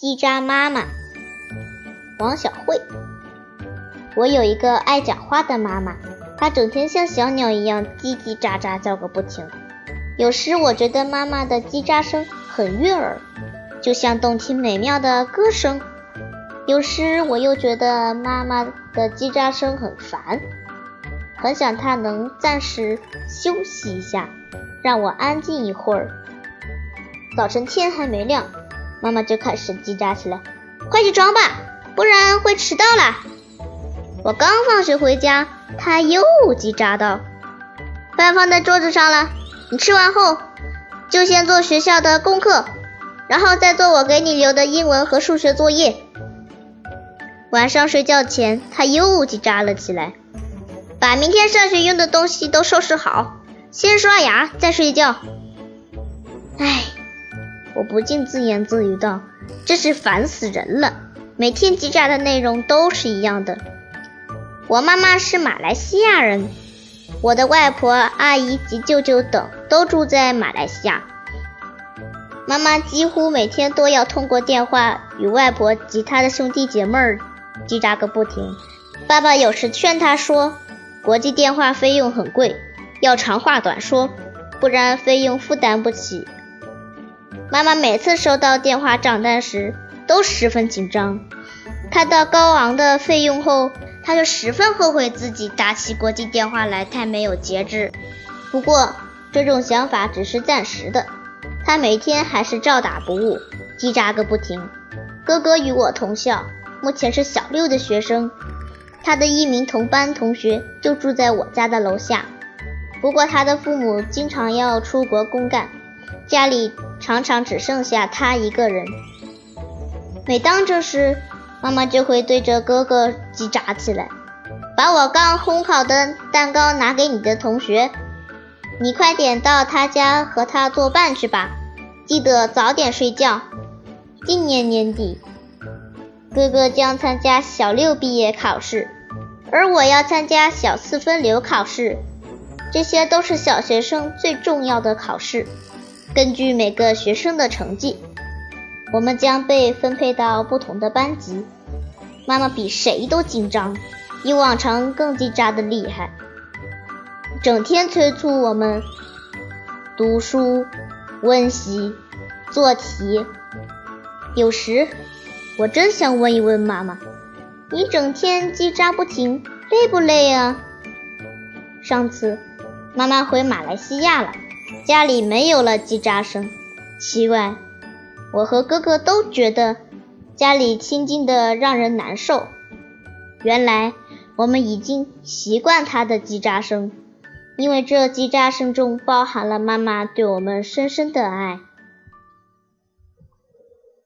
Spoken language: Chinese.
叽喳妈妈，王小慧。我有一个爱讲话的妈妈，她整天像小鸟一样叽叽喳喳叫个不停。有时我觉得妈妈的叽喳声很悦耳，就像动听美妙的歌声；有时我又觉得妈妈的叽喳声很烦，很想她能暂时休息一下，让我安静一会儿。早晨天还没亮。妈妈就开始叽喳起来，快起床吧，不然会迟到了。我刚放学回家，她又叽喳道：“饭放在桌子上了，你吃完后就先做学校的功课，然后再做我给你留的英文和数学作业。”晚上睡觉前，她又叽喳了起来：“把明天上学用的东西都收拾好，先刷牙再睡觉。”唉。我不禁自言自语道：“真是烦死人了！每天叽喳的内容都是一样的。”我妈妈是马来西亚人，我的外婆、阿姨及舅舅等都住在马来西亚。妈妈几乎每天都要通过电话与外婆及她的兄弟姐妹儿叽喳个不停。爸爸有时劝她说：“国际电话费用很贵，要长话短说，不然费用负担不起。”妈妈每次收到电话账单时都十分紧张，看到高昂的费用后，她就十分后悔自己打起国际电话来太没有节制。不过这种想法只是暂时的，她每天还是照打不误，叽喳个不停。哥哥与我同校，目前是小六的学生，他的一名同班同学就住在我家的楼下。不过他的父母经常要出国公干，家里。常常只剩下他一个人。每当这时，妈妈就会对着哥哥叽喳起来：“把我刚烘好的蛋糕拿给你的同学，你快点到他家和他作伴去吧，记得早点睡觉。”今年年底，哥哥将参加小六毕业考试，而我要参加小四分流考试，这些都是小学生最重要的考试。根据每个学生的成绩，我们将被分配到不同的班级。妈妈比谁都紧张，比往常更叽喳的厉害，整天催促我们读书、温习、做题。有时我真想问一问妈妈：“你整天叽喳不停，累不累啊？”上次妈妈回马来西亚了。家里没有了叽喳声，奇怪，我和哥哥都觉得家里清静的让人难受。原来我们已经习惯它的叽喳声，因为这叽喳声中包含了妈妈对我们深深的爱。